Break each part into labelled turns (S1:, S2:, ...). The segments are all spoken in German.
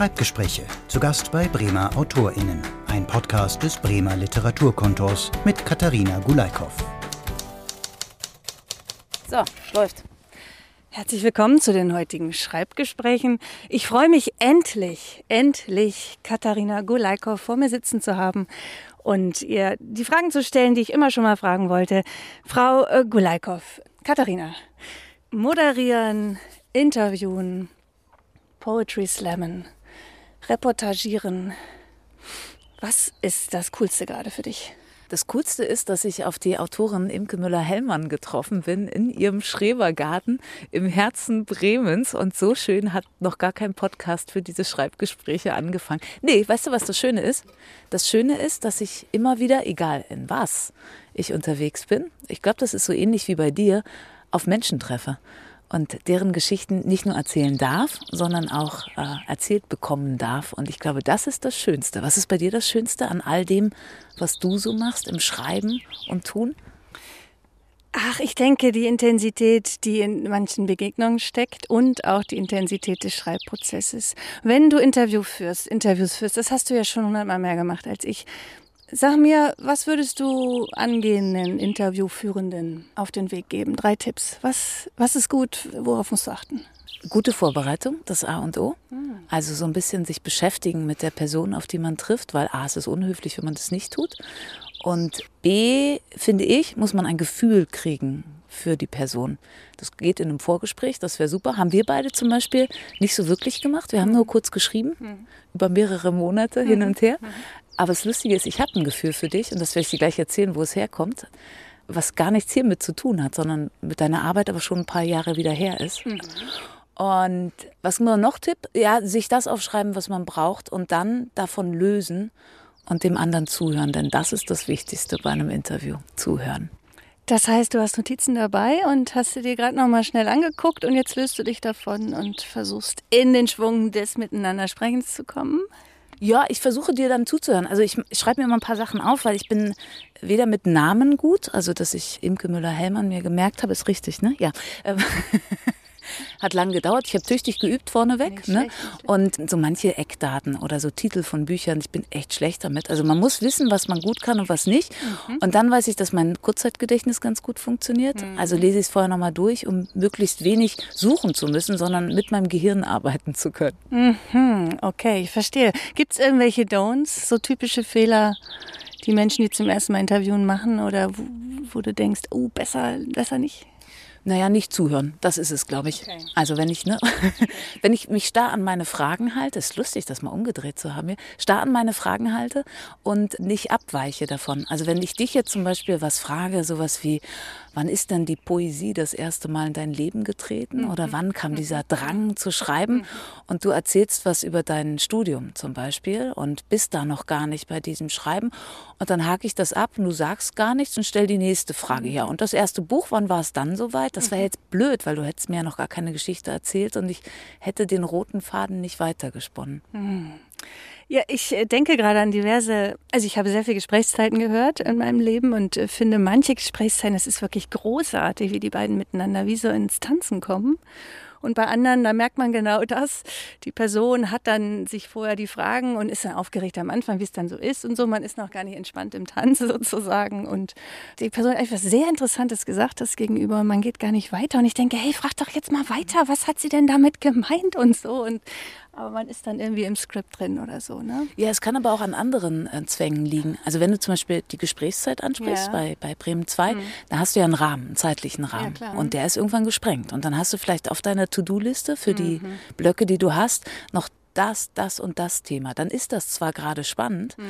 S1: Schreibgespräche. Zu Gast bei Bremer AutorInnen. Ein Podcast des Bremer Literaturkontors mit Katharina Gulaikow.
S2: So, läuft. Herzlich willkommen zu den heutigen Schreibgesprächen. Ich freue mich endlich, endlich Katharina Gulaikow vor mir sitzen zu haben und ihr die Fragen zu stellen, die ich immer schon mal fragen wollte. Frau äh, Gulaikow, Katharina, moderieren, interviewen, Poetry slammen, reportagieren. Was ist das Coolste gerade für dich?
S3: Das Coolste ist, dass ich auf die Autorin Imke Müller-Hellmann getroffen bin in ihrem Schrebergarten im Herzen Bremens. Und so schön hat noch gar kein Podcast für diese Schreibgespräche angefangen. Nee, weißt du, was das Schöne ist? Das Schöne ist, dass ich immer wieder, egal in was ich unterwegs bin, ich glaube, das ist so ähnlich wie bei dir, auf Menschen treffe und deren Geschichten nicht nur erzählen darf, sondern auch äh, erzählt bekommen darf. Und ich glaube, das ist das Schönste. Was ist bei dir das Schönste an all dem, was du so machst im Schreiben und Tun?
S2: Ach, ich denke, die Intensität, die in manchen Begegnungen steckt und auch die Intensität des Schreibprozesses. Wenn du Interview führst, Interviews führst, das hast du ja schon hundertmal mehr gemacht als ich. Sag mir, was würdest du angehenden Interviewführenden auf den Weg geben? Drei Tipps. Was, was ist gut? Worauf musst du achten?
S3: Gute Vorbereitung, das A und O. Hm. Also so ein bisschen sich beschäftigen mit der Person, auf die man trifft, weil A, es ist unhöflich, wenn man das nicht tut. Und B, finde ich, muss man ein Gefühl kriegen für die Person. Das geht in einem Vorgespräch, das wäre super. Haben wir beide zum Beispiel nicht so wirklich gemacht. Wir haben nur kurz geschrieben, mhm. über mehrere Monate mhm. hin und her. Aber das Lustige ist, ich habe ein Gefühl für dich und das werde ich dir gleich erzählen, wo es herkommt, was gar nichts hiermit zu tun hat, sondern mit deiner Arbeit aber schon ein paar Jahre wieder her ist. Mhm. Und was mir noch Tipp? Ja, sich das aufschreiben, was man braucht und dann davon lösen und dem anderen zuhören, denn das ist das Wichtigste bei einem Interview, zuhören.
S2: Das heißt, du hast Notizen dabei und hast sie dir gerade noch mal schnell angeguckt und jetzt löst du dich davon und versuchst in den Schwung des Miteinandersprechens zu kommen.
S3: Ja, ich versuche dir dann zuzuhören. Also ich, ich schreibe mir immer ein paar Sachen auf, weil ich bin weder mit Namen gut, also dass ich Imke Müller-Hellmann mir gemerkt habe, ist richtig, ne? Ja. Hat lang gedauert. Ich habe tüchtig geübt vorneweg. Ne? Und so manche Eckdaten oder so Titel von Büchern, ich bin echt schlecht damit. Also man muss wissen, was man gut kann und was nicht. Mhm. Und dann weiß ich, dass mein Kurzzeitgedächtnis ganz gut funktioniert. Mhm. Also lese ich es vorher nochmal durch, um möglichst wenig suchen zu müssen, sondern mit meinem Gehirn arbeiten zu können.
S2: Mhm. Okay, ich verstehe. Gibt es irgendwelche Don'ts, so typische Fehler? die Menschen, die zum ersten Mal Interviewen machen oder wo, wo du denkst, oh, besser, besser nicht?
S3: Naja, nicht zuhören. Das ist es, glaube ich. Okay. Also wenn ich, ne, wenn ich mich starr an meine Fragen halte, ist lustig, das mal umgedreht zu haben hier, starr an meine Fragen halte und nicht abweiche davon. Also wenn ich dich jetzt zum Beispiel was frage, sowas wie, wann ist denn die Poesie das erste Mal in dein Leben getreten oder mhm. wann kam dieser Drang zu schreiben mhm. und du erzählst was über dein Studium zum Beispiel und bist da noch gar nicht bei diesem Schreiben und dann hake ich das ab und du sagst gar nichts und stell die nächste Frage. Mhm. und das erste Buch, wann war es dann soweit? Das wäre jetzt blöd, weil du hättest mir ja noch gar keine Geschichte erzählt und ich hätte den roten Faden nicht weitergesponnen.
S2: Ja, ich äh, denke gerade an diverse, also ich habe sehr viele Gesprächszeiten gehört in meinem Leben und äh, finde manche Gesprächszeiten, es ist wirklich großartig, wie die beiden miteinander wie so ins Tanzen kommen. Und bei anderen, da merkt man genau das. Die Person hat dann sich vorher die Fragen und ist dann aufgeregt am Anfang, wie es dann so ist und so. Man ist noch gar nicht entspannt im Tanz sozusagen. Und die Person hat etwas sehr Interessantes gesagt, das gegenüber. Man geht gar nicht weiter. Und ich denke, hey, frag doch jetzt mal weiter. Was hat sie denn damit gemeint und so? Und aber man ist dann irgendwie im Skript drin oder so, ne?
S3: Ja, es kann aber auch an anderen äh, Zwängen liegen. Also wenn du zum Beispiel die Gesprächszeit ansprichst ja. bei, bei Bremen 2, mhm. da hast du ja einen Rahmen, einen zeitlichen Rahmen. Ja, und der ist irgendwann gesprengt. Und dann hast du vielleicht auf deiner To-Do-Liste für mhm. die Blöcke, die du hast, noch das, das und das Thema. Dann ist das zwar gerade spannend, mhm.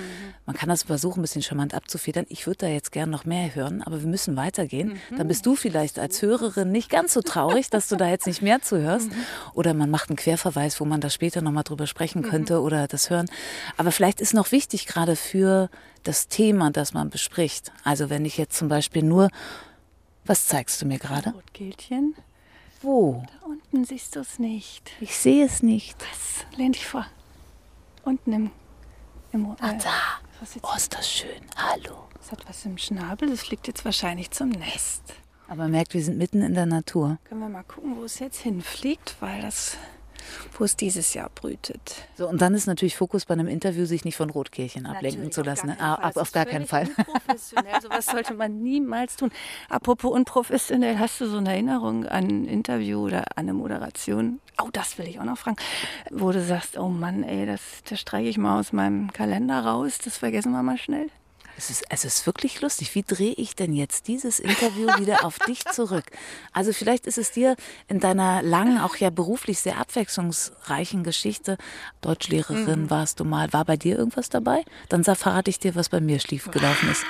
S3: man kann das versuchen, ein bisschen charmant abzufedern. Ich würde da jetzt gern noch mehr hören, aber wir müssen weitergehen. Mhm. Dann bist du vielleicht als Hörerin nicht ganz so traurig, dass du da jetzt nicht mehr zuhörst. Mhm. Oder man macht einen Querverweis, wo man da später nochmal drüber sprechen könnte mhm. oder das hören. Aber vielleicht ist noch wichtig, gerade für das Thema, das man bespricht. Also wenn ich jetzt zum Beispiel nur, was zeigst du mir gerade?
S2: Rotkehlchen.
S3: Wo?
S2: Da unten siehst du es nicht.
S3: Ich sehe es nicht.
S2: Was? Lehn dich vor. Unten im. im
S3: Ach, da. Oh, ist das schön. Hallo.
S2: Es hat was im Schnabel. Das fliegt jetzt wahrscheinlich zum Nest.
S3: Aber merkt, wir sind mitten in der Natur.
S2: Können wir mal gucken, wo es jetzt hinfliegt, weil das wo es dieses Jahr brütet.
S3: So, und dann ist natürlich Fokus bei einem Interview, sich nicht von Rotkirchen ablenken natürlich, zu lassen. Ne? Ah, auf, auf gar keinen Fall.
S2: Unprofessionell, sowas sollte man niemals tun. Apropos unprofessionell, hast du so eine Erinnerung an ein Interview oder an eine Moderation? Oh, das will ich auch noch fragen. Wo du sagst, oh Mann, ey, das, das streiche ich mal aus meinem Kalender raus, das vergessen wir mal schnell.
S3: Es ist, es ist wirklich lustig. Wie drehe ich denn jetzt dieses Interview wieder auf dich zurück? Also vielleicht ist es dir in deiner langen, auch ja beruflich sehr abwechslungsreichen Geschichte, Deutschlehrerin mhm. warst du mal, war bei dir irgendwas dabei? Dann verrate ich dir, was bei mir schiefgelaufen ist.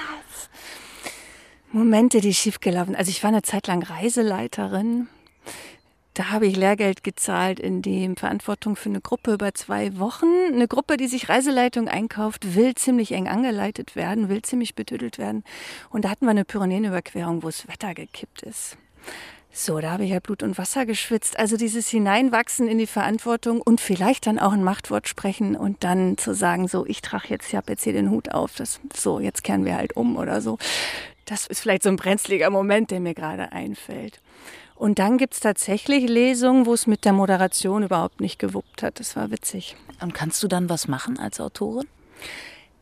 S2: Momente, die schiefgelaufen. Also ich war eine Zeit lang Reiseleiterin da habe ich Lehrgeld gezahlt, in dem Verantwortung für eine Gruppe über zwei Wochen. Eine Gruppe, die sich Reiseleitung einkauft, will ziemlich eng angeleitet werden, will ziemlich betüdelt werden. Und da hatten wir eine Pyrenäenüberquerung, wo das Wetter gekippt ist. So, da habe ich ja Blut und Wasser geschwitzt. Also dieses Hineinwachsen in die Verantwortung und vielleicht dann auch ein Machtwort sprechen und dann zu sagen, so, ich trage jetzt, ich habe jetzt hier den Hut auf, das, so, jetzt kehren wir halt um oder so. Das ist vielleicht so ein brenzliger Moment, der mir gerade einfällt. Und dann gibt es tatsächlich Lesungen, wo es mit der Moderation überhaupt nicht gewuppt hat. Das war witzig.
S3: Und kannst du dann was machen als Autorin?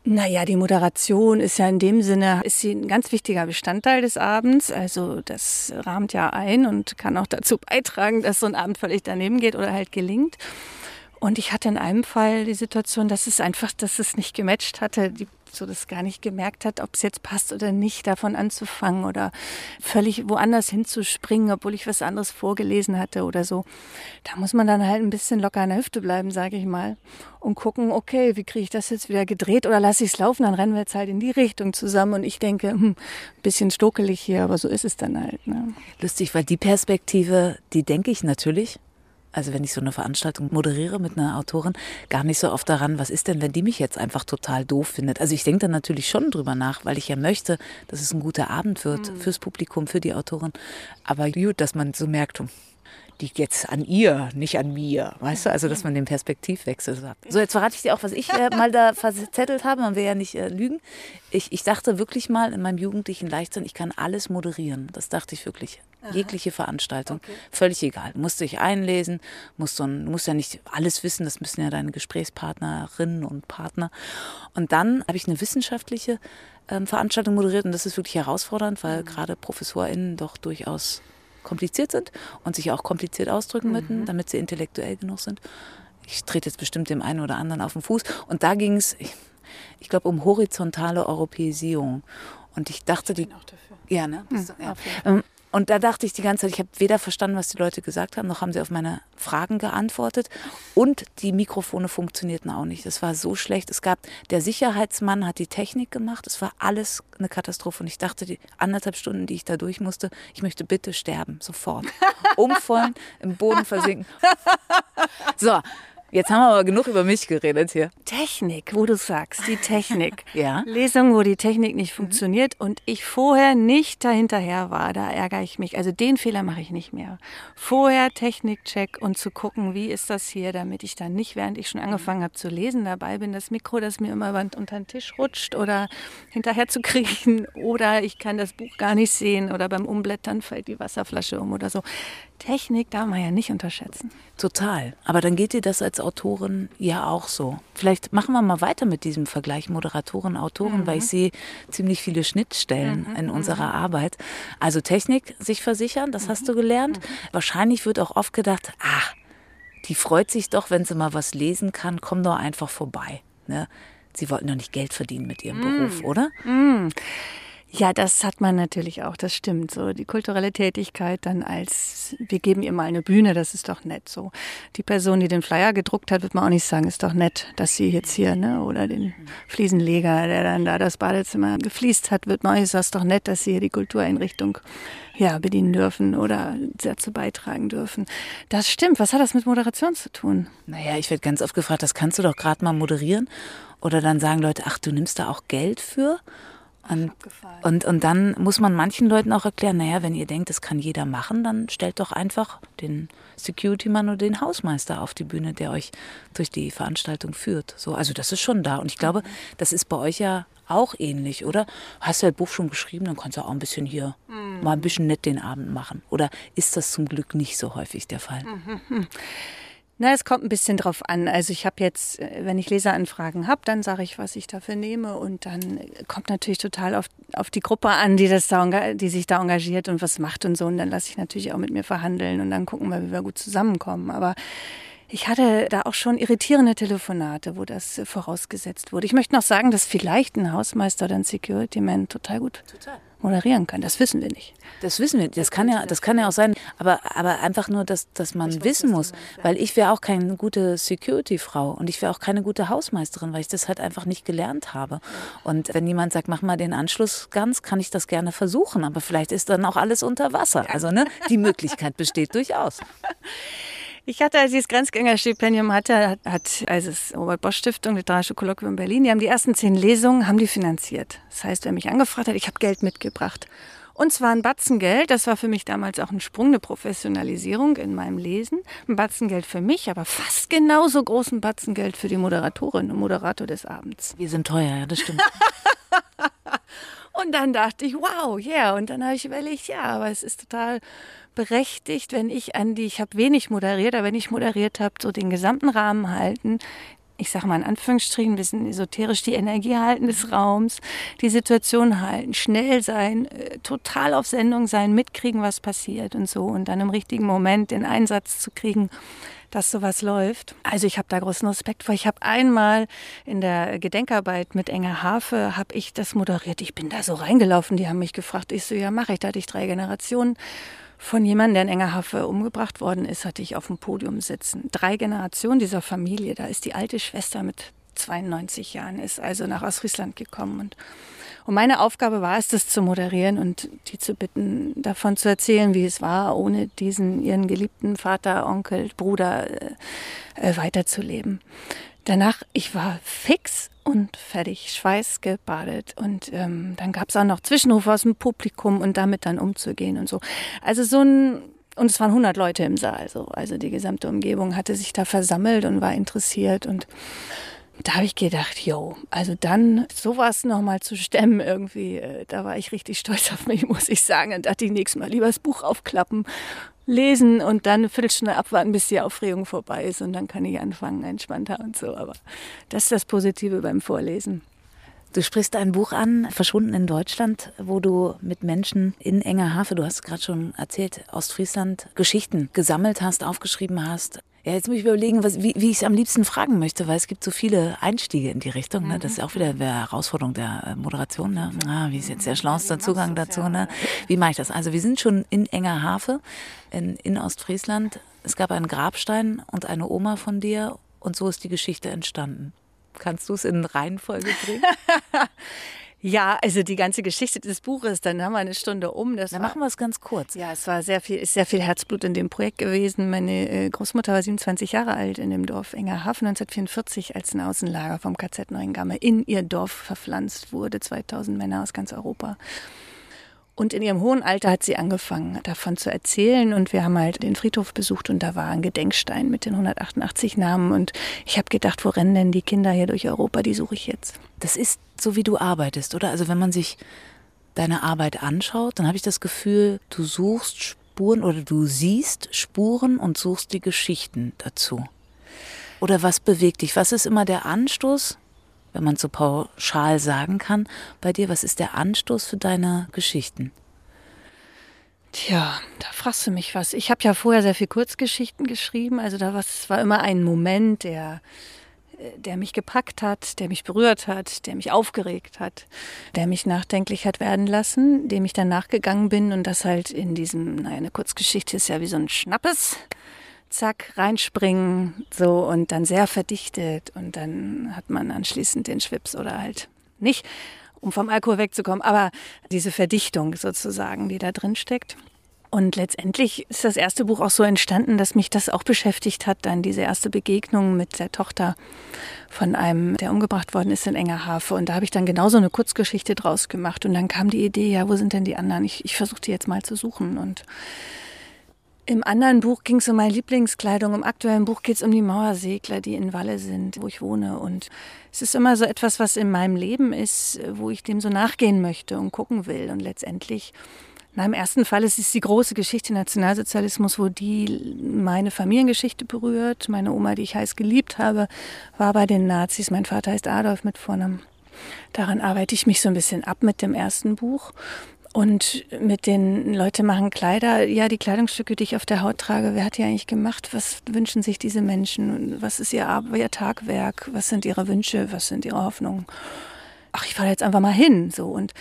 S2: Naja, die Moderation ist ja in dem Sinne, ist sie ein ganz wichtiger Bestandteil des Abends. Also das rahmt ja ein und kann auch dazu beitragen, dass so ein Abend völlig daneben geht oder halt gelingt. Und ich hatte in einem Fall die Situation, dass es einfach, dass es nicht gematcht hatte. Die so das gar nicht gemerkt hat, ob es jetzt passt oder nicht, davon anzufangen oder völlig woanders hinzuspringen, obwohl ich was anderes vorgelesen hatte oder so. Da muss man dann halt ein bisschen locker an der Hüfte bleiben, sage ich mal, und gucken, okay, wie kriege ich das jetzt wieder gedreht oder lasse ich es laufen, dann rennen wir jetzt halt in die Richtung zusammen und ich denke, hm, bisschen stokelig hier, aber so ist es dann halt. Ne?
S3: Lustig, weil die Perspektive, die denke ich natürlich, also wenn ich so eine Veranstaltung moderiere mit einer Autorin, gar nicht so oft daran, was ist denn, wenn die mich jetzt einfach total doof findet. Also ich denke dann natürlich schon drüber nach, weil ich ja möchte, dass es ein guter Abend wird mhm. fürs Publikum, für die Autorin. Aber gut, dass man so merkt, die jetzt an ihr, nicht an mir. Weißt du, also dass man den Perspektivwechsel sagt. So, jetzt verrate ich dir auch, was ich äh, mal da verzettelt habe. Man will ja nicht äh, lügen. Ich, ich dachte wirklich mal in meinem jugendlichen Leichtsinn, ich kann alles moderieren. Das dachte ich wirklich. Aha. Jegliche Veranstaltung. Okay. Völlig egal. Du musst dich einlesen, musst du, du musst ja nicht alles wissen, das müssen ja deine Gesprächspartnerinnen und Partner. Und dann habe ich eine wissenschaftliche ähm, Veranstaltung moderiert und das ist wirklich herausfordernd, weil mhm. gerade ProfessorInnen doch durchaus kompliziert sind und sich auch kompliziert ausdrücken mhm. müssen, damit sie intellektuell genug sind. Ich trete jetzt bestimmt dem einen oder anderen auf den Fuß. Und da ging es, ich, ich glaube, um horizontale Europäisierung. Und ich dachte, die. Ja, ne? Hm, ja. Und da dachte ich die ganze Zeit, ich habe weder verstanden, was die Leute gesagt haben, noch haben sie auf meine Fragen geantwortet. Und die Mikrofone funktionierten auch nicht. Es war so schlecht. Es gab, der Sicherheitsmann hat die Technik gemacht. Es war alles eine Katastrophe. Und ich dachte, die anderthalb Stunden, die ich da durch musste, ich möchte bitte sterben, sofort. Umfallen, im Boden versinken. So, Jetzt haben wir aber genug über mich geredet hier.
S2: Technik, wo du sagst, die Technik.
S3: ja.
S2: Lesung, wo die Technik nicht mhm. funktioniert und ich vorher nicht dahinterher war, da ärgere ich mich. Also den Fehler mache ich nicht mehr. Vorher Technikcheck und zu gucken, wie ist das hier, damit ich dann nicht, während ich schon angefangen habe zu lesen, dabei bin, das Mikro, das mir immer unter den Tisch rutscht oder hinterher zu kriechen oder ich kann das Buch gar nicht sehen oder beim Umblättern fällt die Wasserflasche um oder so. Technik darf man ja nicht unterschätzen.
S3: Total. Aber dann geht dir das als Autorin ja auch so. Vielleicht machen wir mal weiter mit diesem Vergleich Moderatoren, Autoren, mhm. weil ich sehe ziemlich viele Schnittstellen mhm. in mhm. unserer Arbeit. Also Technik sich versichern, das mhm. hast du gelernt. Mhm. Wahrscheinlich wird auch oft gedacht, ach, die freut sich doch, wenn sie mal was lesen kann, komm doch einfach vorbei. Ne? Sie wollten doch nicht Geld verdienen mit ihrem Beruf, oder?
S2: Ja, das hat man natürlich auch, das stimmt. So die kulturelle Tätigkeit dann als, wir geben ihr mal eine Bühne, das ist doch nett. So die Person, die den Flyer gedruckt hat, wird man auch nicht sagen, ist doch nett, dass sie jetzt hier, ne, oder den Fliesenleger, der dann da das Badezimmer gefliest hat, wird man auch nicht sagen, ist doch nett, dass sie hier die Kultureinrichtung ja, bedienen dürfen oder dazu beitragen dürfen. Das stimmt. Was hat das mit Moderation zu tun?
S3: Naja, ich werde ganz oft gefragt, das kannst du doch gerade mal moderieren. Oder dann sagen Leute, ach, du nimmst da auch Geld für? Und, und, und dann muss man manchen Leuten auch erklären, naja, wenn ihr denkt, das kann jeder machen, dann stellt doch einfach den Security-Mann oder den Hausmeister auf die Bühne, der euch durch die Veranstaltung führt. So, also das ist schon da. Und ich glaube, das ist bei euch ja auch ähnlich, oder? Hast du das Buch schon geschrieben, dann kannst du auch ein bisschen hier mhm. mal ein bisschen nett den Abend machen. Oder ist das zum Glück nicht so häufig der Fall?
S2: Mhm. Na, es kommt ein bisschen drauf an. Also ich habe jetzt, äh, wenn ich Leseranfragen habe, dann sage ich, was ich dafür nehme und dann kommt natürlich total auf, auf die Gruppe an, die das da, die sich da engagiert und was macht und so. Und dann lasse ich natürlich auch mit mir verhandeln und dann gucken wir, wie wir gut zusammenkommen. Aber ich hatte da auch schon irritierende Telefonate, wo das vorausgesetzt wurde. Ich möchte noch sagen, dass vielleicht ein Hausmeister oder ein Security Man total gut total moderieren kann. Das wissen wir nicht.
S3: Das wissen wir. Das kann ja, das kann ja auch sein. Aber, aber einfach nur, dass, dass man ich wissen weiß, muss. Weil ich wäre auch keine gute Security-Frau und ich wäre auch keine gute Hausmeisterin, weil ich das halt einfach nicht gelernt habe. Und wenn jemand sagt, mach mal den Anschluss ganz, kann ich das gerne versuchen. Aber vielleicht ist dann auch alles unter Wasser. Also, ne, die Möglichkeit besteht durchaus.
S2: Ich hatte, als ich das Grenzgängerstipendium hatte, hat, also das Robert Bosch Stiftung, Literarische Kolloquium Berlin, die haben die ersten zehn Lesungen, haben die finanziert. Das heißt, wer mich angefragt hat, ich habe Geld mitgebracht. Und zwar ein Batzen Geld, das war für mich damals auch ein Sprung, eine Professionalisierung in meinem Lesen. Ein Batzen Geld für mich, aber fast genauso großen Batzen Geld für die Moderatorin und Moderator des Abends.
S3: Wir sind teuer, ja, das stimmt.
S2: und dann dachte ich, wow, ja. Yeah. Und dann habe ich überlegt, ja, aber es ist total berechtigt, wenn ich an die, ich habe wenig moderiert, aber wenn ich moderiert habe, so den gesamten Rahmen halten, ich sage mal in Anführungsstrichen, ein bisschen esoterisch, die Energie halten des Raums, die Situation halten, schnell sein, äh, total auf Sendung sein, mitkriegen, was passiert und so und dann im richtigen Moment den Einsatz zu kriegen, dass sowas läuft. Also ich habe da großen Respekt vor. Ich habe einmal in der Gedenkarbeit mit Enger Hafe, habe ich das moderiert. Ich bin da so reingelaufen, die haben mich gefragt, ich so, ja mache ich, da hatte ich drei Generationen von jemandem, der in Engerhafe umgebracht worden ist, hatte ich auf dem Podium sitzen. Drei Generationen dieser Familie. Da ist die alte Schwester mit 92 Jahren, ist also nach Ostfriesland gekommen. Und, und meine Aufgabe war es, das zu moderieren und die zu bitten, davon zu erzählen, wie es war, ohne diesen ihren geliebten Vater, Onkel, Bruder äh, äh weiterzuleben. Danach, ich war fix und fertig, schweißgebadet. Und ähm, dann gab es auch noch Zwischenrufe aus dem Publikum und damit dann umzugehen und so. Also so ein, und es waren 100 Leute im Saal, so. also die gesamte Umgebung hatte sich da versammelt und war interessiert und da habe ich gedacht, yo, also dann sowas nochmal zu stemmen irgendwie, äh, da war ich richtig stolz auf mich, muss ich sagen. Und dachte ich nächstes Mal lieber das Buch aufklappen lesen und dann eine Viertelstunde abwarten, bis die Aufregung vorbei ist und dann kann ich anfangen, entspannter und so. Aber das ist das Positive beim Vorlesen.
S3: Du sprichst ein Buch an, Verschwunden in Deutschland, wo du mit Menschen in enger Hafe, du hast gerade schon erzählt, Ostfriesland, Geschichten gesammelt hast, aufgeschrieben hast. Ja, jetzt muss ich überlegen, was, wie, wie ich es am liebsten fragen möchte, weil es gibt so viele Einstiege in die Richtung. Ne? Das ist auch wieder eine Herausforderung der äh, Moderation. Ne? Ah, wie ist jetzt der schlauste Zugang dazu? Ne? Wie mache ich das? Also wir sind schon in enger Hafe in, in Ostfriesland. Es gab einen Grabstein und eine Oma von dir und so ist die Geschichte entstanden. Kannst du es in Reihenfolge bringen?
S2: Ja, also die ganze Geschichte des Buches, dann haben wir eine Stunde um.
S3: Das dann war, machen wir es ganz kurz.
S2: Ja, es war sehr viel, ist sehr viel Herzblut in dem Projekt gewesen. Meine äh, Großmutter war 27 Jahre alt in dem Dorf Engerhafen 1944, als ein Außenlager vom KZ Neuengamme in ihr Dorf verpflanzt wurde. 2000 Männer aus ganz Europa. Und in ihrem hohen Alter hat sie angefangen, davon zu erzählen. Und wir haben halt den Friedhof besucht und da war ein Gedenkstein mit den 188 Namen. Und ich habe gedacht, wo rennen denn die Kinder hier durch Europa? Die suche ich jetzt.
S3: Das ist so, wie du arbeitest, oder? Also wenn man sich deine Arbeit anschaut, dann habe ich das Gefühl, du suchst Spuren oder du siehst Spuren und suchst die Geschichten dazu. Oder was bewegt dich? Was ist immer der Anstoß? Wenn man so pauschal sagen kann, bei dir, was ist der Anstoß für deine Geschichten?
S2: Tja, da fragst du mich was. Ich habe ja vorher sehr viel Kurzgeschichten geschrieben, also da war, war immer ein Moment, der, äh, der mich gepackt hat, der mich berührt hat, der mich aufgeregt hat, der mich nachdenklich hat werden lassen, dem ich dann nachgegangen bin und das halt in diesem, naja, eine Kurzgeschichte ist ja wie so ein Schnappes zack, reinspringen, so und dann sehr verdichtet und dann hat man anschließend den Schwips oder halt nicht, um vom Alkohol wegzukommen, aber diese Verdichtung sozusagen, die da drin steckt. Und letztendlich ist das erste Buch auch so entstanden, dass mich das auch beschäftigt hat, dann diese erste Begegnung mit der Tochter von einem, der umgebracht worden ist in Engerhafe. Und da habe ich dann genauso eine Kurzgeschichte draus gemacht. Und dann kam die Idee, ja, wo sind denn die anderen? Ich, ich versuche die jetzt mal zu suchen. Und im anderen Buch ging es um meine Lieblingskleidung, im aktuellen Buch geht es um die Mauersegler, die in Walle sind, wo ich wohne. Und es ist immer so etwas, was in meinem Leben ist, wo ich dem so nachgehen möchte und gucken will. Und letztendlich Na, im ersten Fall ist es die große Geschichte Nationalsozialismus, wo die meine Familiengeschichte berührt. Meine Oma, die ich heiß geliebt habe, war bei den Nazis. Mein Vater heißt Adolf mit Vornamen. Daran arbeite ich mich so ein bisschen ab mit dem ersten Buch. Und mit den Leute machen Kleider, ja, die Kleidungsstücke, die ich auf der Haut trage, wer hat die eigentlich gemacht? Was wünschen sich diese Menschen? Was ist ihr, ihr Tagwerk? Was sind ihre Wünsche? Was sind ihre Hoffnungen? Ach, ich fahre jetzt einfach mal hin, so. Und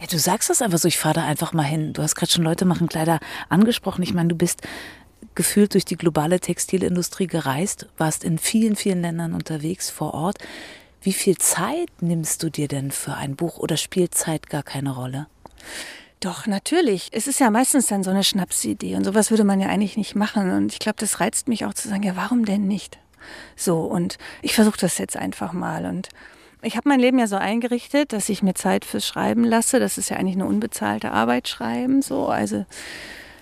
S3: ja, du sagst das einfach so, ich fahre da einfach mal hin. Du hast gerade schon Leute machen Kleider angesprochen. Ich meine, du bist gefühlt durch die globale Textilindustrie gereist, warst in vielen, vielen Ländern unterwegs vor Ort. Wie viel Zeit nimmst du dir denn für ein Buch oder spielt Zeit gar keine Rolle?
S2: Doch, natürlich. Es ist ja meistens dann so eine Schnapsidee und sowas würde man ja eigentlich nicht machen. Und ich glaube, das reizt mich auch zu sagen, ja, warum denn nicht? So, und ich versuche das jetzt einfach mal. Und ich habe mein Leben ja so eingerichtet, dass ich mir Zeit fürs Schreiben lasse. Das ist ja eigentlich eine unbezahlte Arbeit schreiben. So, also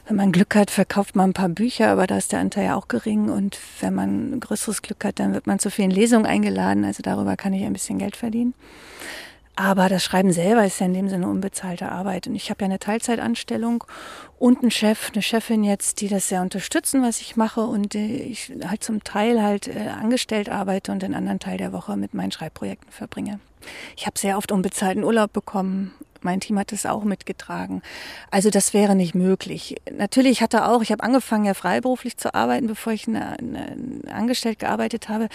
S2: wenn man Glück hat, verkauft man ein paar Bücher, aber da ist der Anteil ja auch gering. Und wenn man größeres Glück hat, dann wird man zu vielen Lesungen eingeladen. Also darüber kann ich ein bisschen Geld verdienen. Aber das Schreiben selber ist ja in dem Sinne unbezahlte Arbeit. Und ich habe ja eine Teilzeitanstellung und einen Chef, eine Chefin jetzt, die das sehr unterstützen, was ich mache. Und äh, ich halt zum Teil halt äh, angestellt arbeite und den anderen Teil der Woche mit meinen Schreibprojekten verbringe. Ich habe sehr oft unbezahlten Urlaub bekommen. Mein Team hat es auch mitgetragen. Also das wäre nicht möglich. Natürlich hatte auch, ich habe angefangen ja freiberuflich zu arbeiten, bevor ich eine, eine, angestellt gearbeitet habe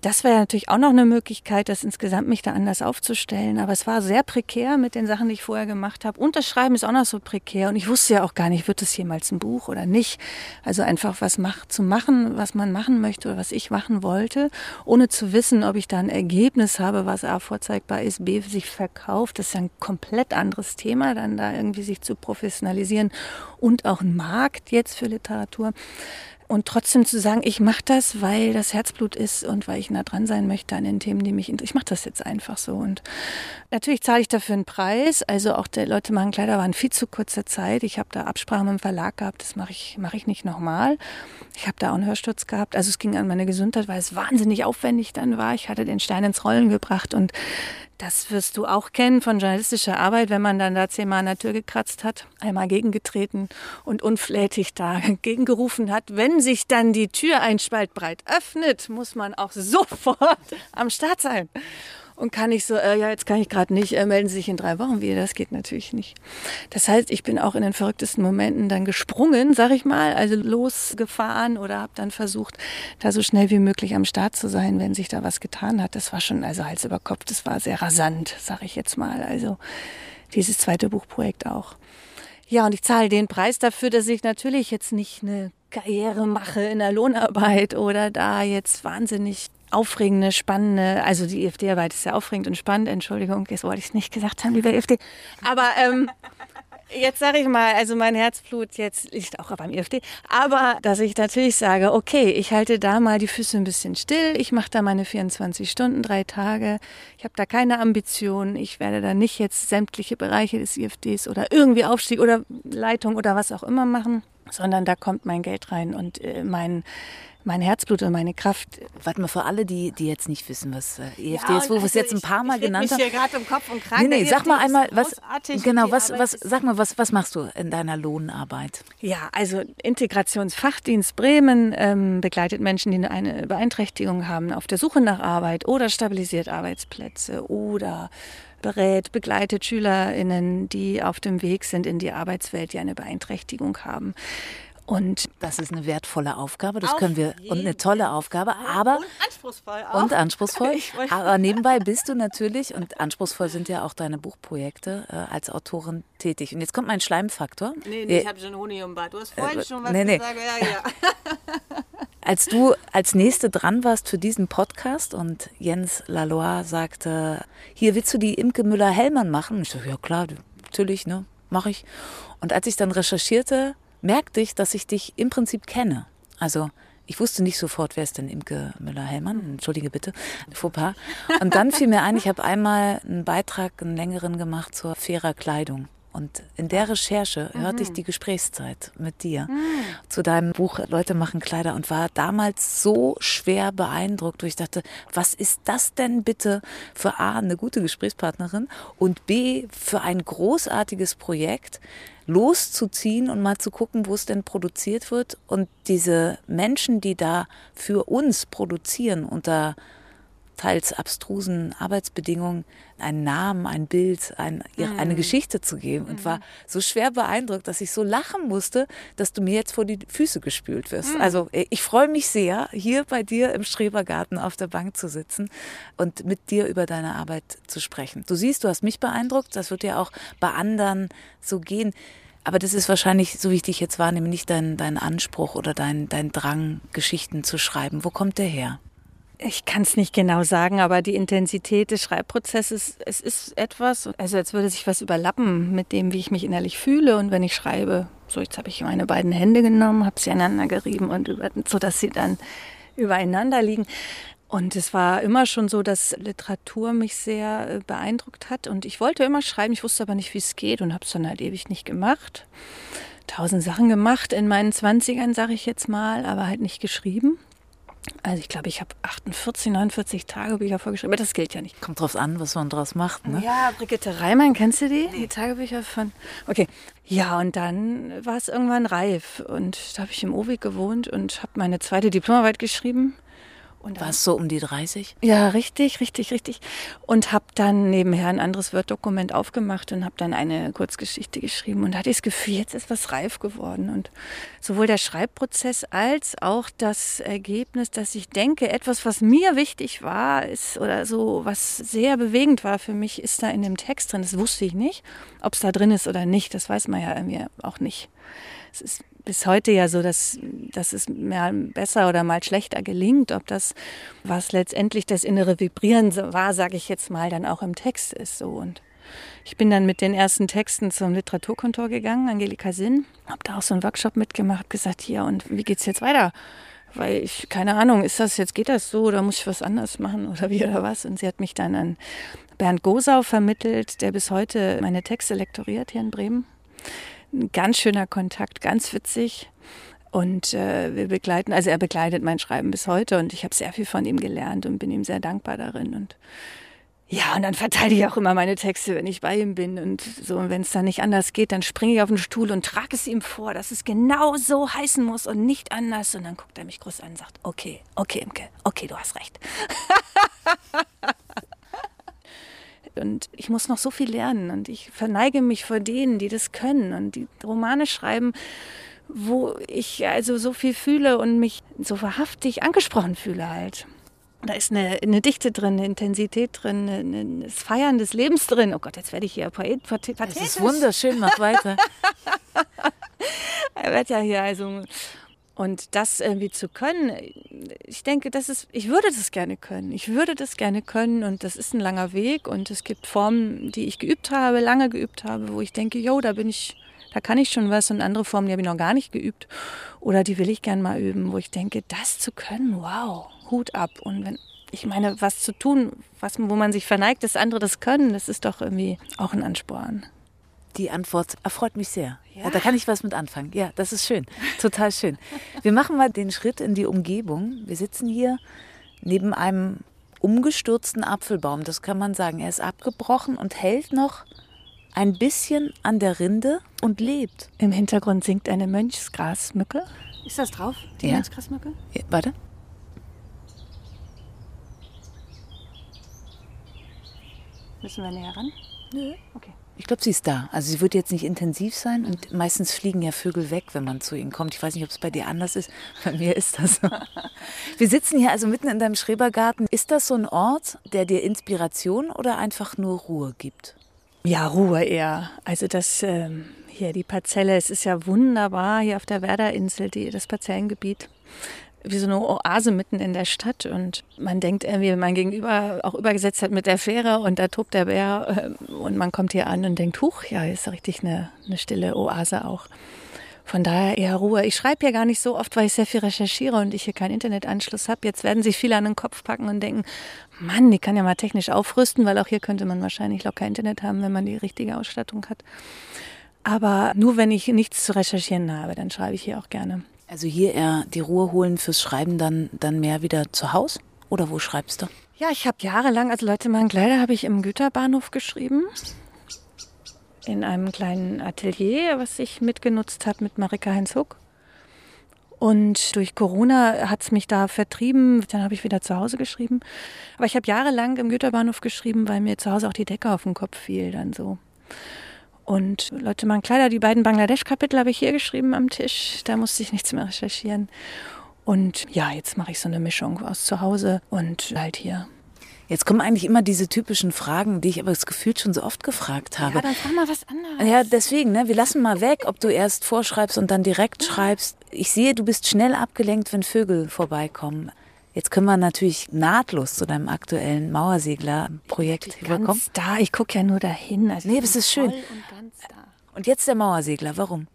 S2: das wäre natürlich auch noch eine Möglichkeit, das insgesamt mich da anders aufzustellen. Aber es war sehr prekär mit den Sachen, die ich vorher gemacht habe. Unterschreiben ist auch noch so prekär. Und ich wusste ja auch gar nicht, wird es jemals ein Buch oder nicht. Also einfach was mach, zu machen, was man machen möchte oder was ich machen wollte, ohne zu wissen, ob ich da ein Ergebnis habe, was A vorzeigbar ist, B sich verkauft. Das ist ja ein komplett anderes Thema, dann da irgendwie sich zu professionalisieren und auch ein Markt jetzt für Literatur. Und trotzdem zu sagen, ich mache das, weil das Herzblut ist und weil ich nah dran sein möchte an den Themen, die mich interessieren. Ich mache das jetzt einfach so. Und natürlich zahle ich dafür einen Preis. Also auch der Leute machen Kleider waren viel zu kurzer Zeit. Ich habe da Absprachen mit dem Verlag gehabt, das mache ich, mach ich nicht nochmal. Ich habe da auch einen Hörsturz gehabt. Also es ging an meine Gesundheit, weil es wahnsinnig aufwendig dann war. Ich hatte den Stein ins Rollen gebracht und das wirst du auch kennen von journalistischer Arbeit, wenn man dann da zehnmal an der Tür gekratzt hat, einmal gegengetreten und unflätig da gegengerufen hat. Wenn sich dann die Tür ein Spalt breit öffnet, muss man auch sofort am Start sein und kann ich so, äh, ja, jetzt kann ich gerade nicht, äh, melden Sie sich in drei Wochen wieder. Das geht natürlich nicht. Das heißt, ich bin auch in den verrücktesten Momenten dann gesprungen, sag ich mal, also losgefahren oder habe dann versucht, da so schnell wie möglich am Start zu sein, wenn sich da was getan hat. Das war schon, also Hals über Kopf, das war sehr rasant, sag ich jetzt mal. Also dieses zweite Buchprojekt auch. Ja, und ich zahle den Preis dafür, dass ich natürlich jetzt nicht eine Karriere mache in der Lohnarbeit oder da jetzt wahnsinnig aufregende, spannende, also die EFD-Arbeit ist ja aufregend und spannend, Entschuldigung, jetzt wollte ich es nicht gesagt haben, lieber EFD. Aber ähm, jetzt sage ich mal, also mein Herzblut jetzt liegt auch beim EFD, aber dass ich natürlich sage, okay, ich halte da mal die Füße ein bisschen still, ich mache da meine 24 Stunden, drei Tage, ich habe da keine Ambitionen, ich werde da nicht jetzt sämtliche Bereiche des EFDs oder irgendwie Aufstieg oder Leitung oder was auch immer machen, sondern da kommt mein Geld rein und äh, mein mein Herzblut und meine Kraft.
S3: Warte mal, für alle, die, die jetzt nicht wissen, was äh, EFD ja, ist, wo wir es also jetzt ein paar Mal genannt haben.
S2: Ich hier gerade im Kopf und krank.
S3: Nee, nee, sag mal einmal, was, genau, was, was, sag mal, was, was machst du in deiner Lohnarbeit?
S2: Ja, also Integrationsfachdienst Bremen ähm, begleitet Menschen, die eine Beeinträchtigung haben, auf der Suche nach Arbeit oder stabilisiert Arbeitsplätze oder berät, begleitet SchülerInnen, die auf dem Weg sind in die Arbeitswelt, die eine Beeinträchtigung haben.
S3: Und das ist eine wertvolle Aufgabe, das Auf können wir und eine tolle Aufgabe, aber
S2: und anspruchsvoll auch.
S3: Und anspruchsvoll. aber nebenbei bist du natürlich und anspruchsvoll sind ja auch deine Buchprojekte äh, als Autorin tätig. Und jetzt kommt mein Schleimfaktor.
S2: Nee, nee, ich habe schon Honig im Bad. Du hast vorhin äh, schon was nee, nee. gesagt. Ja, ja.
S3: Als du als Nächste dran warst für diesen Podcast und Jens Lalois sagte, hier willst du die Imke Müller-Hellmann machen? ich so, ja klar, natürlich, ne, mache ich. Und als ich dann recherchierte, merkte ich, dass ich dich im Prinzip kenne. Also ich wusste nicht sofort, wer ist denn Imke Müller-Hellmann? Entschuldige bitte, Fauxpas. Und dann fiel mir ein, ich habe einmal einen Beitrag, einen längeren gemacht zur fairer Kleidung. Und in der Recherche hörte ich die Gesprächszeit mit dir zu deinem Buch Leute machen Kleider und war damals so schwer beeindruckt, wo ich dachte, was ist das denn bitte für A, eine gute Gesprächspartnerin und B, für ein großartiges Projekt, loszuziehen und mal zu gucken, wo es denn produziert wird. Und diese Menschen, die da für uns produzieren unter teils abstrusen Arbeitsbedingungen einen Namen, ein Bild, ein,
S2: Mhm.
S3: eine Geschichte zu geben und war so schwer beeindruckt, dass ich so lachen musste, dass du mir jetzt vor die Füße gespült wirst.
S2: Mhm.
S3: Also äh, ich freue mich sehr, hier bei dir im Strebergarten auf der Bank zu sitzen und mit dir über deine Arbeit zu sprechen. Du siehst, du hast mich beeindruckt, das wird ja auch bei anderen so gehen. Aber das ist wahrscheinlich, so wie ich dich jetzt wahrnehme, nicht dein, dein Anspruch oder dein, dein Drang, Geschichten zu schreiben. Wo kommt der her?
S2: Ich kann es nicht genau sagen, aber die Intensität des Schreibprozesses, es ist etwas, also als würde sich was überlappen mit dem, wie ich mich innerlich fühle und wenn ich schreibe. So, jetzt habe ich meine beiden Hände genommen, habe sie aneinander gerieben und über, so, dass sie dann übereinander liegen. Und es war immer schon so, dass Literatur mich sehr äh, beeindruckt hat und ich wollte immer schreiben, ich wusste aber nicht, wie es geht und habe es dann halt ewig nicht gemacht. Tausend Sachen gemacht in meinen Zwanzigern, sage ich jetzt mal, aber halt nicht geschrieben. Also ich glaube, ich habe 48, 49 Tagebücher vorgeschrieben. Aber das gilt ja nicht.
S3: Kommt drauf an, was man draus macht. Ne?
S2: Ja, Brigitte Reimann, kennst du die? Die Tagebücher von. Okay. Ja, und dann war es irgendwann reif. Und da habe ich im Owig gewohnt und habe meine zweite Diplomarbeit geschrieben. Und
S3: War es so um die 30?
S2: ja, richtig, richtig, richtig. Und habe dann nebenher ein anderes Word-Dokument aufgemacht und habe dann eine Kurzgeschichte geschrieben und hatte das Gefühl, jetzt ist was reif geworden. Und sowohl der Schreibprozess als auch das Ergebnis, dass ich denke, etwas, was mir wichtig war, ist oder so, was sehr bewegend war für mich, ist da in dem Text drin. Das wusste ich nicht. Ob es da drin ist oder nicht, das weiß man ja irgendwie auch nicht. Es ist bis heute ja so, dass, dass es mal besser oder mal schlechter gelingt. Ob das, was letztendlich das innere Vibrieren war, sage ich jetzt mal, dann auch im Text ist so. Und ich bin dann mit den ersten Texten zum Literaturkontor gegangen, Angelika Sinn, habe da auch so einen Workshop mitgemacht, gesagt, hier, und wie geht's jetzt weiter? Weil ich, keine Ahnung, ist das jetzt, geht das so oder muss ich was anders machen oder wie oder was? Und sie hat mich dann an Bernd Gosau vermittelt, der bis heute meine Texte lektoriert hier in Bremen ein ganz schöner Kontakt, ganz witzig. Und äh, wir begleiten, also er begleitet mein Schreiben bis heute und ich habe sehr viel von ihm gelernt und bin ihm sehr dankbar darin. Und ja, und dann verteile ich auch immer meine Texte, wenn ich bei ihm bin. Und so, und wenn es dann nicht anders geht, dann springe ich auf den Stuhl und trage es ihm vor, dass es genau so heißen muss und nicht anders. Und dann guckt er mich groß an und sagt, okay, okay, Imke, okay, du hast recht. Und ich muss noch so viel lernen und ich verneige mich vor denen, die das können und die Romane schreiben, wo ich also so viel fühle und mich so wahrhaftig angesprochen fühle halt. Da ist eine, eine Dichte drin, eine Intensität drin, eine, das Feiern des Lebens drin. Oh Gott, jetzt werde ich hier poet, pathetisch.
S3: Das ist wunderschön, mach weiter.
S2: Er wird ja hier also und das irgendwie zu können, ich denke, das ist, ich würde das gerne können. Ich würde das gerne können und das ist ein langer Weg und es gibt Formen, die ich geübt habe, lange geübt habe, wo ich denke, jo, da bin ich, da kann ich schon was und andere Formen, die habe ich noch gar nicht geübt oder die will ich gern mal üben, wo ich denke, das zu können, wow, Hut ab und wenn ich meine, was zu tun, was, wo man sich verneigt, dass andere das können, das ist doch irgendwie auch ein Ansporn.
S3: Die Antwort erfreut mich sehr. Ja. Da kann ich was mit anfangen. Ja, das ist schön. Total schön. Wir machen mal den Schritt in die Umgebung. Wir sitzen hier neben einem umgestürzten Apfelbaum. Das kann man sagen. Er ist abgebrochen und hält noch ein bisschen an der Rinde und lebt.
S2: Im Hintergrund singt eine Mönchsgrasmücke. Ist das drauf, die
S3: Ja.
S2: Mönchsgrasmücke?
S3: Ja, warte.
S2: Müssen wir näher ran?
S3: Nö.
S2: Okay.
S3: Ich glaube, sie ist da. Also sie wird jetzt nicht intensiv sein und meistens fliegen ja Vögel weg, wenn man zu ihnen kommt. Ich weiß nicht, ob es bei dir anders ist. Bei mir ist das so. Wir sitzen hier also mitten in deinem Schrebergarten. Ist das so ein Ort, der dir Inspiration oder einfach nur Ruhe gibt?
S2: Ja, Ruhe eher. Also das ähm, hier, die Parzelle, es ist ja wunderbar hier auf der Werderinsel, die, das Parzellengebiet. Wie so eine Oase mitten in der Stadt. Und man denkt irgendwie, wenn man gegenüber auch übergesetzt hat mit der Fähre und da tobt der Bär äh, und man kommt hier an und denkt, huch, ja, ist richtig eine, eine stille Oase auch. Von daher eher Ruhe. Ich schreibe ja gar nicht so oft, weil ich sehr viel recherchiere und ich hier keinen Internetanschluss habe. Jetzt werden sich viele an den Kopf packen und denken, Mann, die kann ja mal technisch aufrüsten, weil auch hier könnte man wahrscheinlich locker Internet haben, wenn man die richtige Ausstattung hat. Aber nur wenn ich nichts zu recherchieren habe, dann schreibe ich hier auch gerne.
S3: Also hier eher die Ruhe holen fürs Schreiben, dann, dann mehr wieder zu Hause? Oder wo schreibst du?
S2: Ja, ich habe jahrelang, also Leute machen Kleider, habe ich im Güterbahnhof geschrieben in einem kleinen Atelier, was ich mitgenutzt habe mit Marika Heinz-Huck. Und durch Corona hat es mich da vertrieben. Dann habe ich wieder zu Hause geschrieben. Aber ich habe jahrelang im Güterbahnhof geschrieben, weil mir zu Hause auch die Decke auf den Kopf fiel dann so. Und Leute machen Kleider, die beiden Bangladesch-Kapitel habe ich hier geschrieben am Tisch. Da musste ich nichts mehr recherchieren. Und ja, jetzt mache ich so eine Mischung aus zu Hause und halt hier.
S3: Jetzt kommen eigentlich immer diese typischen Fragen, die ich aber das Gefühl schon so oft gefragt habe.
S2: Ja, dann frag mal was anderes.
S3: Ja, deswegen, ne, wir lassen mal weg, ob du erst vorschreibst und dann direkt schreibst. Ich sehe, du bist schnell abgelenkt, wenn Vögel vorbeikommen. Jetzt können wir natürlich nahtlos zu deinem aktuellen Mauersegler-Projekt
S2: überkommen. da, ich gucke ja nur dahin.
S3: Also nee, das ist schön. Und, und jetzt der Mauersegler, warum?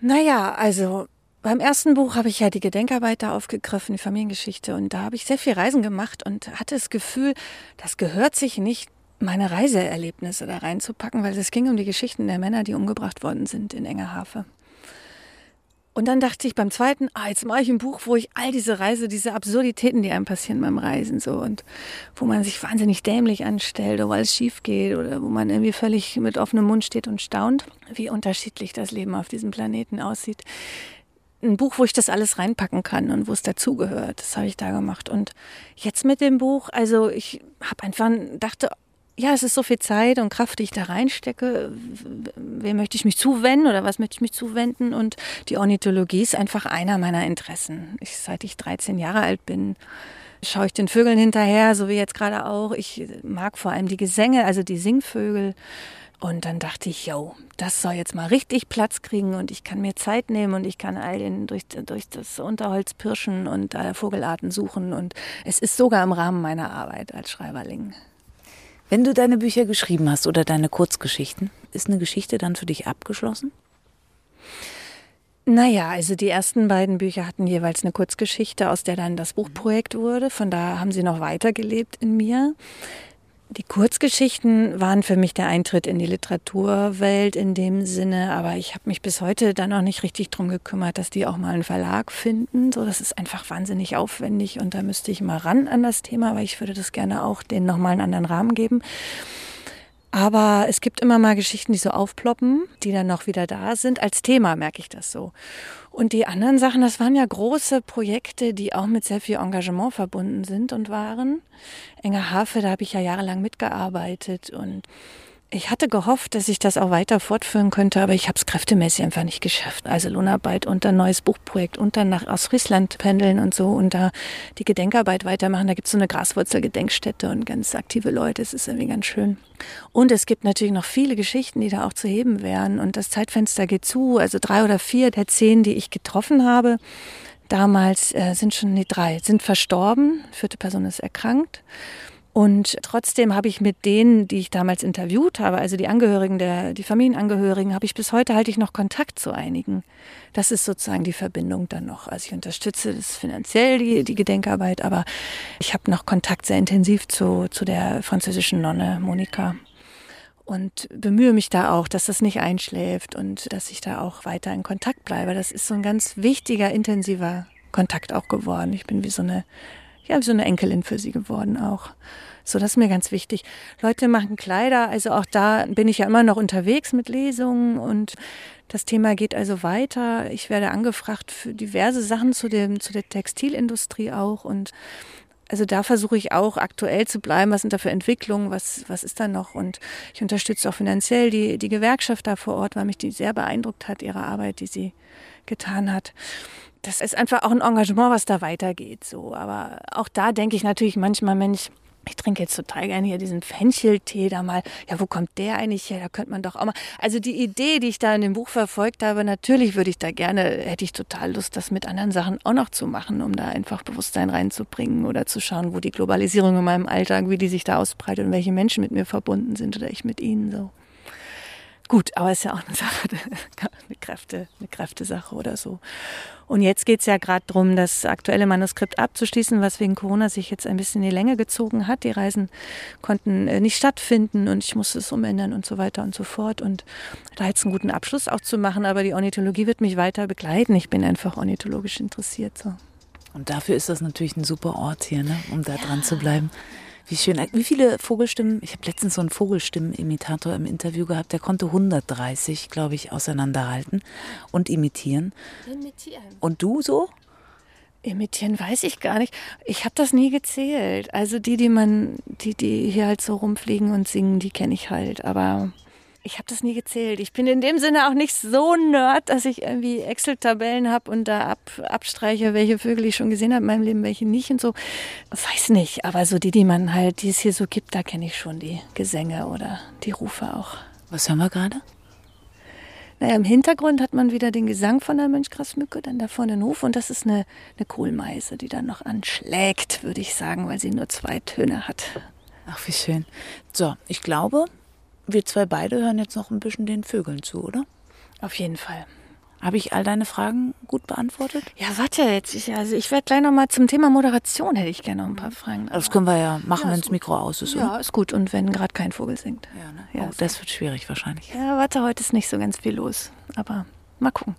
S2: Naja, also beim ersten Buch habe ich ja die Gedenkarbeit da aufgegriffen, die Familiengeschichte. Und da habe ich sehr viel Reisen gemacht und hatte das Gefühl, das gehört sich nicht, meine Reiseerlebnisse da reinzupacken, weil es ging um die Geschichten der Männer, die umgebracht worden sind in Engerhafe. Und dann dachte ich beim zweiten, ah, jetzt mache ich ein Buch, wo ich all diese Reise, diese Absurditäten, die einem passieren beim Reisen, so und wo man sich wahnsinnig dämlich anstellt oder alles schief geht oder wo man irgendwie völlig mit offenem Mund steht und staunt, wie unterschiedlich das Leben auf diesem Planeten aussieht ein Buch, wo ich das alles reinpacken kann und wo es dazugehört. Das habe ich da gemacht. Und jetzt mit dem Buch, also ich habe einfach dachte, ja, es ist so viel Zeit und Kraft, die ich da reinstecke. Wem möchte ich mich zuwenden oder was möchte ich mich zuwenden? Und die Ornithologie ist einfach einer meiner Interessen. Ich, seit ich 13 Jahre alt bin, schaue ich den Vögeln hinterher, so wie jetzt gerade auch. Ich mag vor allem die Gesänge, also die Singvögel. Und dann dachte ich, yo, das soll jetzt mal richtig Platz kriegen und ich kann mir Zeit nehmen und ich kann all den durch, durch das Unterholz pirschen und äh, Vogelarten suchen. Und es ist sogar im Rahmen meiner Arbeit als Schreiberling.
S3: Wenn du deine Bücher geschrieben hast oder deine Kurzgeschichten, ist eine Geschichte dann für dich abgeschlossen?
S2: Naja, also die ersten beiden Bücher hatten jeweils eine Kurzgeschichte, aus der dann das Buchprojekt wurde. Von da haben sie noch weitergelebt in mir. Die Kurzgeschichten waren für mich der Eintritt in die Literaturwelt in dem Sinne, aber ich habe mich bis heute dann auch nicht richtig drum gekümmert, dass die auch mal einen Verlag finden. So, das ist einfach wahnsinnig aufwendig und da müsste ich mal ran an das Thema, weil ich würde das gerne auch denen nochmal einen anderen Rahmen geben. Aber es gibt immer mal Geschichten, die so aufploppen, die dann noch wieder da sind. Als Thema merke ich das so. Und die anderen Sachen, das waren ja große Projekte, die auch mit sehr viel Engagement verbunden sind und waren. Enger Hafe, da habe ich ja jahrelang mitgearbeitet und ich hatte gehofft, dass ich das auch weiter fortführen könnte, aber ich habe es kräftemäßig einfach nicht geschafft. Also Lohnarbeit und ein neues Buchprojekt und dann nach Ostfriesland pendeln und so und da die Gedenkarbeit weitermachen. Da gibt es so eine Graswurzel-Gedenkstätte und ganz aktive Leute. Es ist irgendwie ganz schön. Und es gibt natürlich noch viele Geschichten, die da auch zu heben wären. Und das Zeitfenster geht zu. Also drei oder vier der zehn, die ich getroffen habe, damals äh, sind schon, nee, drei, sind verstorben. Vierte Person ist erkrankt. Und trotzdem habe ich mit denen, die ich damals interviewt habe, also die Angehörigen der, die Familienangehörigen, habe ich bis heute halte ich noch Kontakt zu einigen. Das ist sozusagen die Verbindung dann noch. Also ich unterstütze das finanziell, die, die Gedenkarbeit, aber ich habe noch Kontakt sehr intensiv zu, zu der französischen Nonne Monika und bemühe mich da auch, dass das nicht einschläft und dass ich da auch weiter in Kontakt bleibe. Das ist so ein ganz wichtiger, intensiver Kontakt auch geworden. Ich bin wie so eine ja, so eine Enkelin für sie geworden auch. So, das ist mir ganz wichtig. Leute machen Kleider, also auch da bin ich ja immer noch unterwegs mit Lesungen und das Thema geht also weiter. Ich werde angefragt für diverse Sachen zu dem, zu der Textilindustrie auch und also da versuche ich auch aktuell zu bleiben. Was sind da für Entwicklungen? Was, was ist da noch? Und ich unterstütze auch finanziell die, die Gewerkschaft da vor Ort, weil mich die sehr beeindruckt hat, ihre Arbeit, die sie getan hat das ist einfach auch ein Engagement, was da weitergeht. So. Aber auch da denke ich natürlich manchmal, Mensch, ich trinke jetzt total gerne hier diesen Fencheltee da mal. Ja, wo kommt der eigentlich her? Da könnte man doch auch mal. Also die Idee, die ich da in dem Buch verfolgt habe, natürlich würde ich da gerne, hätte ich total Lust, das mit anderen Sachen auch noch zu machen, um da einfach Bewusstsein reinzubringen oder zu schauen, wo die Globalisierung in meinem Alltag, wie die sich da ausbreitet und welche Menschen mit mir verbunden sind oder ich mit ihnen so. Gut, aber es ist ja auch eine Sache, Kräfte, eine Kräftesache oder so. Und jetzt geht es ja gerade darum, das aktuelle Manuskript abzuschließen, was wegen Corona sich jetzt ein bisschen in die Länge gezogen hat. Die Reisen konnten äh, nicht stattfinden und ich musste es umändern und so weiter und so fort. Und da jetzt einen guten Abschluss auch zu machen, aber die Ornithologie wird mich weiter begleiten. Ich bin einfach ornithologisch interessiert. So.
S3: Und dafür ist das natürlich ein super Ort hier, ne? um da ja. dran zu bleiben. Wie schön. Wie viele Vogelstimmen? Ich habe letztens so einen Vogelstimmenimitator im Interview gehabt, der konnte 130, glaube ich, auseinanderhalten und imitieren. Imitieren. Und du so?
S2: Imitieren weiß ich gar nicht. Ich habe das nie gezählt. Also die, die man, die, die hier halt so rumfliegen und singen, die kenne ich halt. Aber ich habe das nie gezählt. Ich bin in dem Sinne auch nicht so nerd, dass ich irgendwie Excel-Tabellen habe und da ab, abstreiche, welche Vögel ich schon gesehen habe in meinem Leben, welche nicht und so. Weiß nicht, aber so die, die man halt, die es hier so gibt, da kenne ich schon die Gesänge oder die Rufe auch.
S3: Was hören wir gerade?
S2: Naja, im Hintergrund hat man wieder den Gesang von der Mönchgrasmücke, dann da vorne den Hof und das ist eine, eine Kohlmeise, die dann noch anschlägt, würde ich sagen, weil sie nur zwei Töne hat.
S3: Ach, wie schön. So, ich glaube, wir zwei beide hören jetzt noch ein bisschen den Vögeln zu, oder?
S2: Auf jeden Fall.
S3: Habe ich all deine Fragen gut beantwortet?
S2: Ja, warte jetzt. Ich, also ich werde gleich noch mal zum Thema Moderation hätte ich gerne noch ein paar Fragen.
S3: Das können wir ja machen, ja, wenn das Mikro aus ist.
S2: Oder? Ja, ist gut. Und wenn gerade kein Vogel singt.
S3: Ja, ne? ja oh, das wird schwierig wahrscheinlich.
S2: Ja, warte, heute ist nicht so ganz viel los. Aber mal gucken.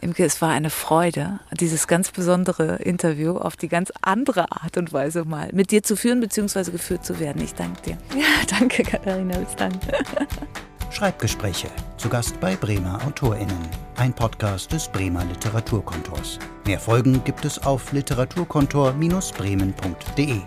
S3: Imke, es war eine Freude, dieses ganz besondere Interview auf die ganz andere Art und Weise mal mit dir zu führen bzw. geführt zu werden. Ich danke dir.
S2: Ja, danke Katharina, bis dann.
S1: Schreibgespräche. Zu Gast bei Bremer AutorInnen. Ein Podcast des Bremer Literaturkontors. Mehr Folgen gibt es auf literaturkontor-bremen.de.